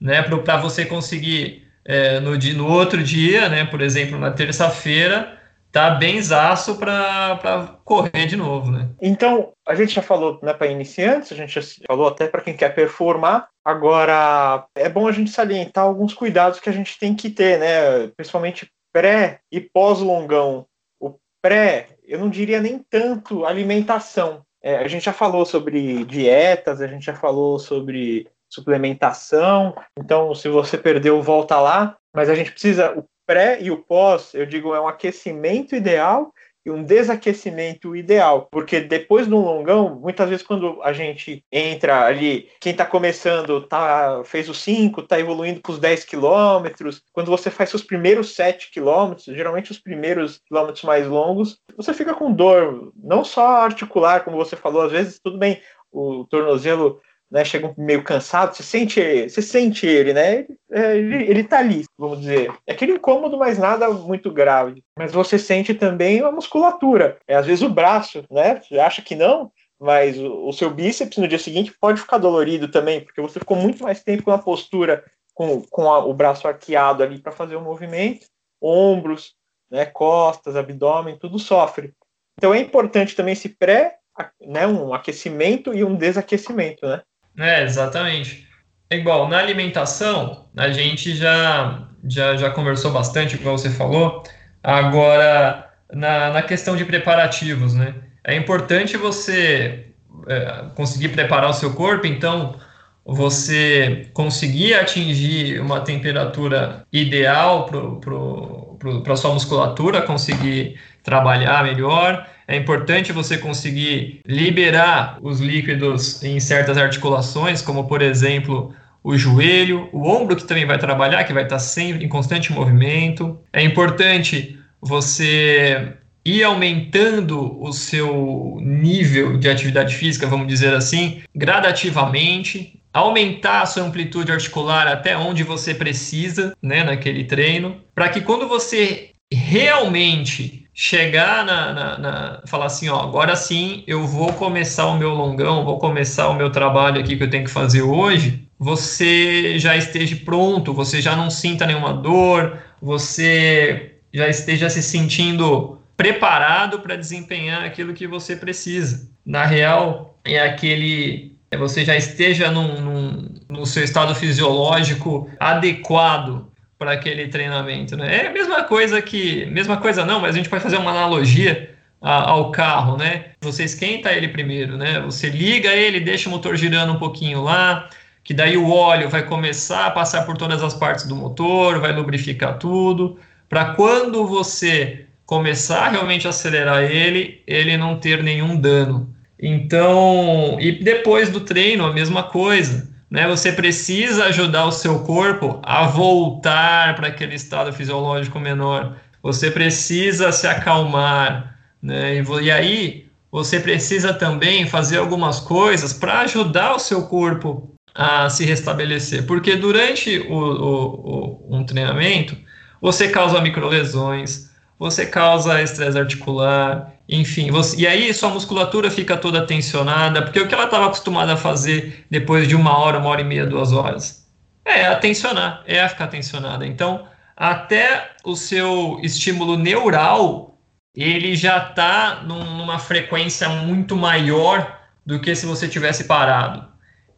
né? Para você conseguir é, no, dia, no outro dia, né? Por exemplo, na terça-feira, tá bem zaço para correr de novo, né? Então, a gente já falou né, para iniciantes, a gente já falou até para quem quer performar. Agora, é bom a gente salientar alguns cuidados que a gente tem que ter, né? Principalmente pré e pós-longão. O pré, eu não diria nem tanto alimentação. É, a gente já falou sobre dietas, a gente já falou sobre suplementação. Então, se você perdeu, volta lá. Mas a gente precisa, o pré e o pós, eu digo, é um aquecimento ideal e um desaquecimento ideal, porque depois do longão, muitas vezes quando a gente entra ali, quem está começando tá fez os 5, está evoluindo para os 10 quilômetros, quando você faz os primeiros 7 quilômetros, geralmente os primeiros quilômetros mais longos, você fica com dor, não só articular, como você falou, às vezes tudo bem, o tornozelo né, chega meio cansado, você sente, você sente ele, né? É, ele, ele tá ali, vamos dizer. É aquele incômodo, mas nada muito grave. Mas você sente também a musculatura. É, às vezes o braço, né? Você acha que não, mas o, o seu bíceps no dia seguinte pode ficar dolorido também, porque você ficou muito mais tempo na postura com, com a, o braço arqueado ali para fazer o movimento. Ombros, né, costas, abdômen, tudo sofre. Então é importante também esse pré, né, um aquecimento e um desaquecimento, né? É, exatamente. É igual, na alimentação, a gente já, já, já conversou bastante, como você falou. Agora, na, na questão de preparativos, né? É importante você é, conseguir preparar o seu corpo, então você conseguir atingir uma temperatura ideal para a sua musculatura, conseguir trabalhar melhor, é importante você conseguir liberar os líquidos em certas articulações, como por exemplo o joelho, o ombro que também vai trabalhar, que vai estar sempre em constante movimento. É importante você ir aumentando o seu nível de atividade física, vamos dizer assim, gradativamente, aumentar a sua amplitude articular até onde você precisa, né, naquele treino, para que quando você realmente chegar na, na, na, falar assim, ó, agora sim eu vou começar o meu longão, vou começar o meu trabalho aqui que eu tenho que fazer hoje, você já esteja pronto, você já não sinta nenhuma dor, você já esteja se sentindo preparado para desempenhar aquilo que você precisa. Na real, é aquele é você já esteja num, num, no seu estado fisiológico adequado para aquele treinamento, né? É a mesma coisa que, mesma coisa não, mas a gente pode fazer uma analogia a, ao carro, né? Você esquenta ele primeiro, né? Você liga ele, deixa o motor girando um pouquinho lá, que daí o óleo vai começar a passar por todas as partes do motor, vai lubrificar tudo, para quando você começar realmente a acelerar ele, ele não ter nenhum dano. Então, e depois do treino, a mesma coisa né? Você precisa ajudar o seu corpo a voltar para aquele estado fisiológico menor. Você precisa se acalmar, né? E, e aí você precisa também fazer algumas coisas para ajudar o seu corpo a se restabelecer, porque durante o, o, o, um treinamento você causa microlesões, você causa estresse articular, enfim, você, e aí sua musculatura fica toda tensionada, porque o que ela estava acostumada a fazer depois de uma hora, uma hora e meia, duas horas? É a tensionar, é a ficar tensionada. Então, até o seu estímulo neural, ele já está num, numa frequência muito maior do que se você tivesse parado.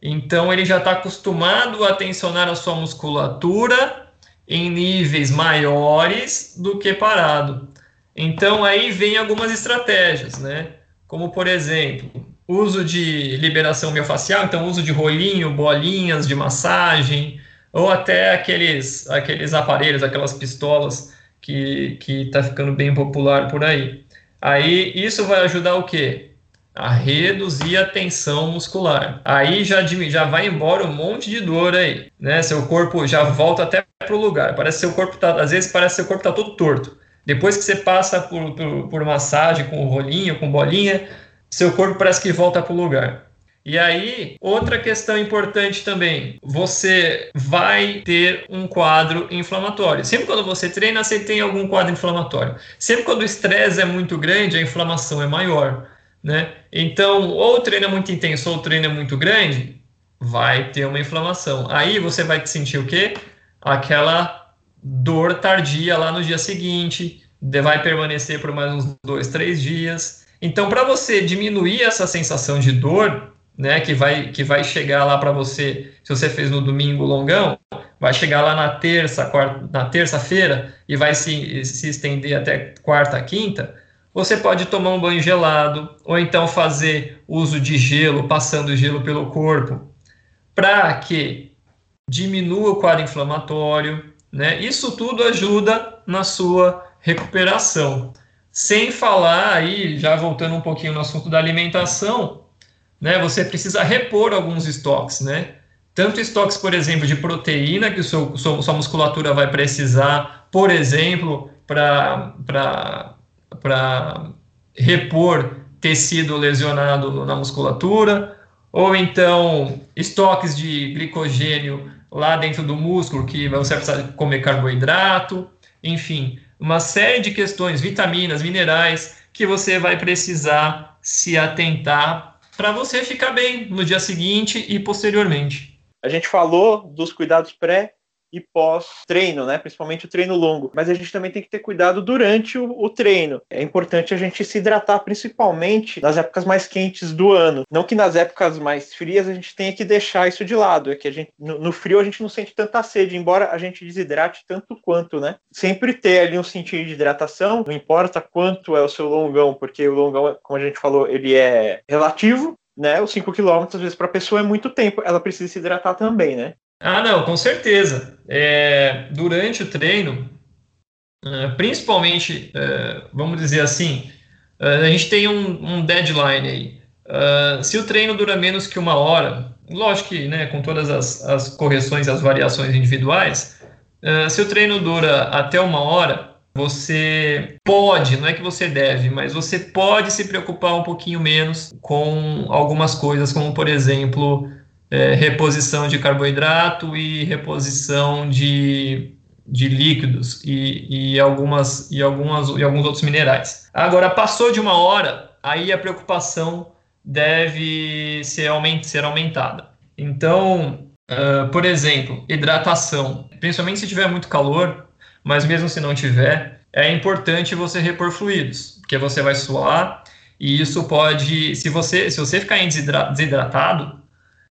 Então, ele já está acostumado a tensionar a sua musculatura em níveis maiores do que parado. Então aí vem algumas estratégias, né? Como por exemplo, uso de liberação miofascial, então uso de rolinho, bolinhas de massagem, ou até aqueles, aqueles aparelhos, aquelas pistolas que está ficando bem popular por aí. Aí isso vai ajudar o quê? A reduzir a tensão muscular. Aí já, já vai embora um monte de dor aí, né? Seu corpo já volta até para o lugar. Parece seu corpo tá, às vezes parece que seu corpo está todo torto. Depois que você passa por, por, por massagem com rolinho, com bolinha, seu corpo parece que volta para o lugar. E aí, outra questão importante também, você vai ter um quadro inflamatório. Sempre quando você treina, você tem algum quadro inflamatório. Sempre quando o estresse é muito grande, a inflamação é maior, né? Então, ou o treino é muito intenso ou o treino é muito grande, vai ter uma inflamação. Aí você vai sentir o quê? Aquela dor tardia lá no dia seguinte, vai permanecer por mais uns dois, três dias. Então, para você diminuir essa sensação de dor, né, que vai, que vai chegar lá para você, se você fez no domingo longão, vai chegar lá na terça, quarta, na terça-feira e vai se, se estender até quarta, quinta, você pode tomar um banho gelado ou então fazer uso de gelo, passando gelo pelo corpo, para que diminua o quadro inflamatório, né? Isso tudo ajuda na sua recuperação. Sem falar aí, já voltando um pouquinho no assunto da alimentação, né, você precisa repor alguns estoques, né? Tanto estoques, por exemplo, de proteína que o seu, sua musculatura vai precisar, por exemplo, para repor tecido lesionado na musculatura, ou então estoques de glicogênio lá dentro do músculo, que você vai precisar comer carboidrato, enfim, uma série de questões, vitaminas, minerais, que você vai precisar se atentar para você ficar bem no dia seguinte e posteriormente. A gente falou dos cuidados pré e pós-treino, né? Principalmente o treino longo. Mas a gente também tem que ter cuidado durante o, o, treino. É importante a gente se hidratar, principalmente nas épocas mais quentes do ano. Não que nas épocas mais frias a gente tenha que deixar isso de lado. É que a gente, no, no frio a gente não sente tanta sede, embora a gente desidrate tanto quanto, né? Sempre ter ali um sentido de hidratação, não importa quanto é o seu longão, porque o longão, como a gente falou, ele é relativo, né? Os 5 km, às vezes, para a pessoa é muito tempo, ela precisa se hidratar também, né? Ah, não, com certeza. É, durante o treino, é, principalmente, é, vamos dizer assim, é, a gente tem um, um deadline aí. Se o treino dura menos que uma hora, lógico que né, com todas as, as correções e as variações individuais, se o treino dura até uma hora, você pode, não é que você deve, mas você pode se preocupar um pouquinho menos com algumas coisas, como por exemplo é, reposição de carboidrato e reposição de, de líquidos e, e, algumas, e, algumas, e alguns outros minerais. Agora, passou de uma hora, aí a preocupação deve ser, aument, ser aumentada. Então, uh, por exemplo, hidratação, principalmente se tiver muito calor, mas mesmo se não tiver, é importante você repor fluidos, porque você vai suar e isso pode, se você, se você ficar desidratado,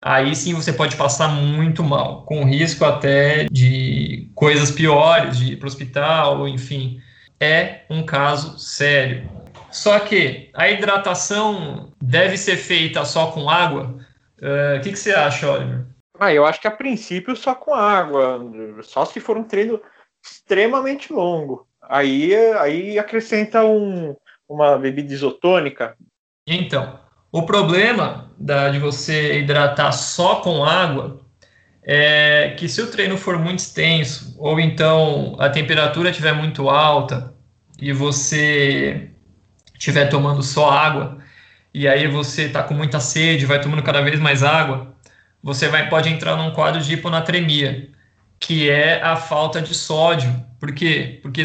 aí sim você pode passar muito mal, com risco até de coisas piores, de ir para o hospital, enfim. É um caso sério. Só que a hidratação deve ser feita só com água? Eh, o uh, que, que você acha, Oliver? Ah, eu acho que a princípio só com água, só se for um treino extremamente longo. Aí, aí acrescenta um, uma bebida isotônica. Então, o problema da, de você hidratar só com água é que se o treino for muito extenso, ou então a temperatura estiver muito alta e você estiver tomando só água, e aí você está com muita sede, vai tomando cada vez mais água, você vai, pode entrar num quadro de hiponatremia, que é a falta de sódio. Por quê? Porque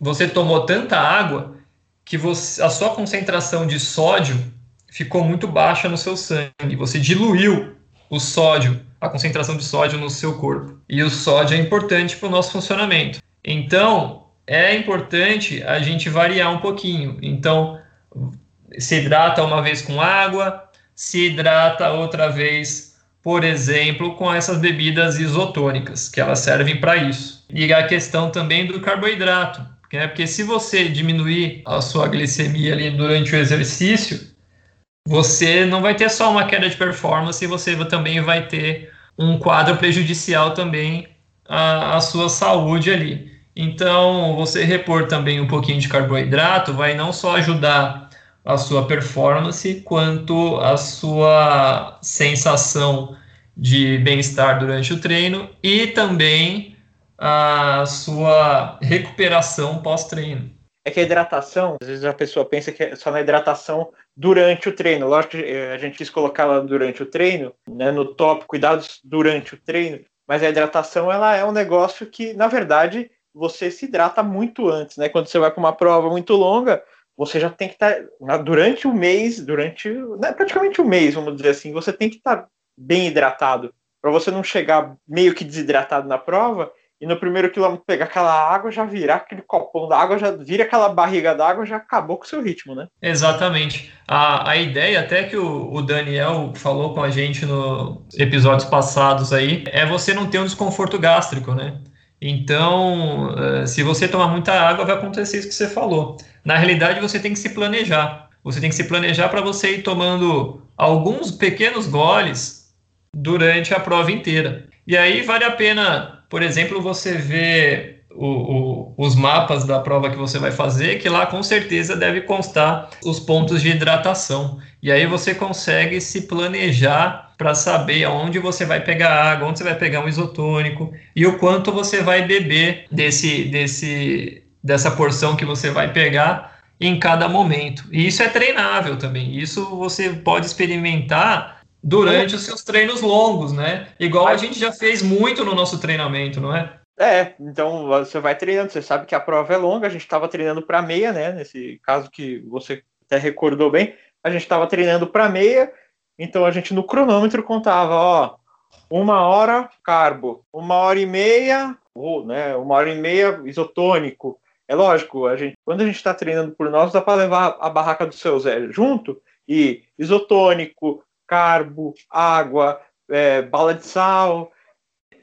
você tomou tanta água que você, a sua concentração de sódio ficou muito baixa no seu sangue. Você diluiu o sódio, a concentração de sódio no seu corpo. E o sódio é importante para o nosso funcionamento. Então, é importante a gente variar um pouquinho. Então, se hidrata uma vez com água, se hidrata outra vez, por exemplo, com essas bebidas isotônicas, que elas servem para isso. E a questão também do carboidrato, né? porque se você diminuir a sua glicemia ali durante o exercício, você não vai ter só uma queda de performance, você também vai ter um quadro prejudicial também à, à sua saúde ali. Então, você repor também um pouquinho de carboidrato vai não só ajudar a sua performance, quanto a sua sensação de bem-estar durante o treino e também a sua recuperação pós-treino é que a hidratação, às vezes a pessoa pensa que é só na hidratação durante o treino. Lógico que eh, a gente quis colocar lá durante o treino, né, no top, cuidados durante o treino, mas a hidratação ela é um negócio que, na verdade, você se hidrata muito antes, né? Quando você vai para uma prova muito longa, você já tem que estar tá, durante o mês, durante né, praticamente o mês, vamos dizer assim, você tem que estar tá bem hidratado para você não chegar meio que desidratado na prova e no primeiro quilômetro pegar aquela água, já virar aquele copão d'água, já vira aquela barriga d'água, já acabou com o seu ritmo, né? Exatamente. A, a ideia, até que o, o Daniel falou com a gente nos episódios passados aí, é você não ter um desconforto gástrico, né? Então, eh, se você tomar muita água, vai acontecer isso que você falou. Na realidade, você tem que se planejar. Você tem que se planejar para você ir tomando alguns pequenos goles durante a prova inteira. E aí vale a pena por exemplo, você vê o, o, os mapas da prova que você vai fazer, que lá com certeza deve constar os pontos de hidratação. E aí você consegue se planejar para saber aonde você vai pegar água, onde você vai pegar um isotônico e o quanto você vai beber desse, desse, dessa porção que você vai pegar em cada momento. E isso é treinável também. Isso você pode experimentar durante os seus treinos longos, né? Igual a gente já fez muito no nosso treinamento, não é? É, então você vai treinando, você sabe que a prova é longa, a gente estava treinando para meia, né? Nesse caso que você até recordou bem, a gente estava treinando para meia, então a gente no cronômetro contava, ó, uma hora carbo, uma hora e meia, ou, né? Uma hora e meia isotônico. É lógico, a gente, quando a gente está treinando por nós, dá para levar a barraca do seu Zé junto e isotônico, carbo, água, é, bala de sal,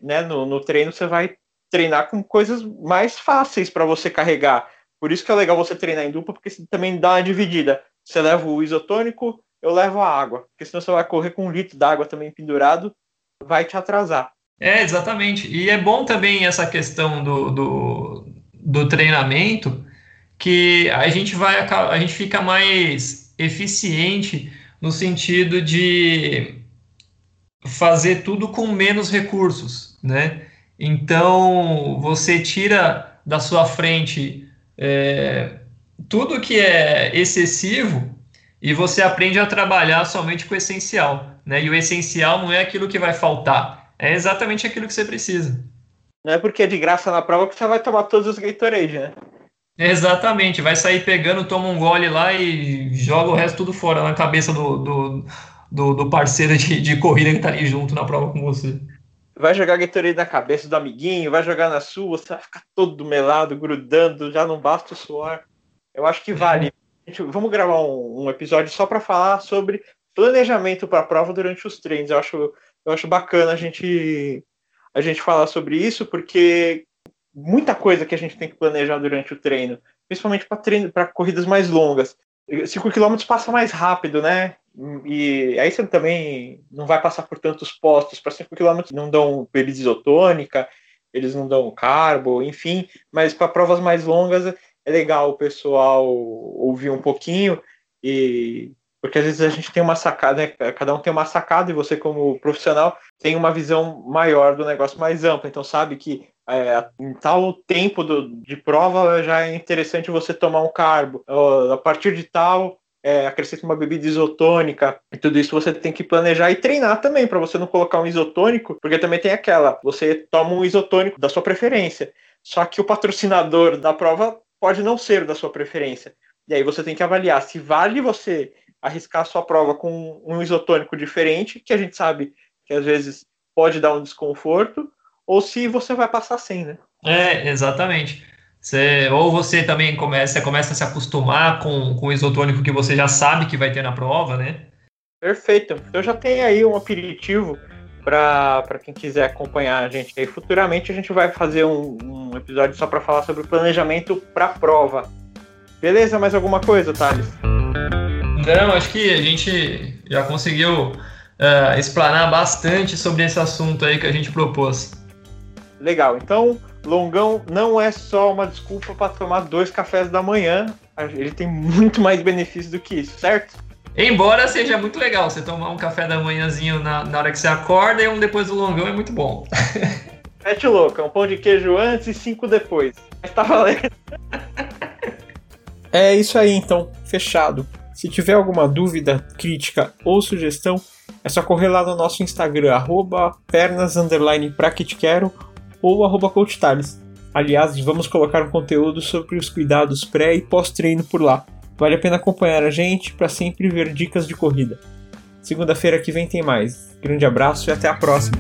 né? No, no treino você vai treinar com coisas mais fáceis para você carregar. Por isso que é legal você treinar em dupla, porque você também dá uma dividida. Você leva o isotônico, eu levo a água. Porque senão você vai correr com um litro d'água também pendurado, vai te atrasar. É, exatamente. E é bom também essa questão do, do, do treinamento, que a gente vai a gente fica mais eficiente no sentido de fazer tudo com menos recursos, né? Então, você tira da sua frente é, tudo que é excessivo e você aprende a trabalhar somente com o essencial. Né? E o essencial não é aquilo que vai faltar, é exatamente aquilo que você precisa. Não é porque é de graça na prova que você vai tomar todos os Gatorade, né? Exatamente, vai sair pegando, toma um gole lá e joga o resto tudo fora na cabeça do, do, do, do parceiro de, de corrida que tá ali junto na prova com você vai jogar Gatorade na cabeça do amiguinho, vai jogar na sua, você vai ficar todo melado, grudando, já não basta o suor. Eu acho que vale. Vamos gravar um, um episódio só para falar sobre planejamento para a prova durante os treinos. Eu acho, eu acho bacana a gente, a gente falar sobre isso, porque muita coisa que a gente tem que planejar durante o treino, principalmente para corridas mais longas. 5 km passa mais rápido, né? E aí você também não vai passar por tantos postos. Para 5 km não dão bebida isotônica, eles não dão carbo, enfim. Mas para provas mais longas é legal o pessoal ouvir um pouquinho e porque às vezes a gente tem uma sacada, né? cada um tem uma sacada e você como profissional tem uma visão maior do negócio mais ampla, então sabe que é, em tal tempo do, de prova já é interessante você tomar um carbo, a partir de tal é, acrescenta uma bebida isotônica, e tudo isso você tem que planejar e treinar também, para você não colocar um isotônico, porque também tem aquela, você toma um isotônico da sua preferência, só que o patrocinador da prova pode não ser da sua preferência. E aí você tem que avaliar se vale você arriscar a sua prova com um isotônico diferente, que a gente sabe que às vezes pode dar um desconforto, ou se você vai passar sem, né? É, exatamente. Você, ou você também começa, começa a se acostumar com, com o isotônico que você já sabe que vai ter na prova, né? Perfeito. Eu já tenho aí um aperitivo para quem quiser acompanhar a gente aí. Futuramente a gente vai fazer um, um episódio só para falar sobre o planejamento para a prova. Beleza? Mais alguma coisa, Thales? Não, acho que a gente já conseguiu uh, explanar bastante sobre esse assunto aí que a gente propôs. Legal. Então, Longão não é só uma desculpa para tomar dois cafés da manhã. Ele tem muito mais benefício do que isso, certo? Embora seja muito legal você tomar um café da manhãzinho na, na hora que você acorda e um depois do longão é muito bom. *laughs* Pet louca, um pão de queijo antes e cinco depois. Mas tá valendo. *laughs* É isso aí então, fechado. Se tiver alguma dúvida, crítica ou sugestão, é só correr lá no nosso Instagram, arroba pernas ou arroba coachtales. Aliás, vamos colocar um conteúdo sobre os cuidados pré e pós-treino por lá. Vale a pena acompanhar a gente para sempre ver dicas de corrida. Segunda-feira que vem tem mais. Grande abraço e até a próxima!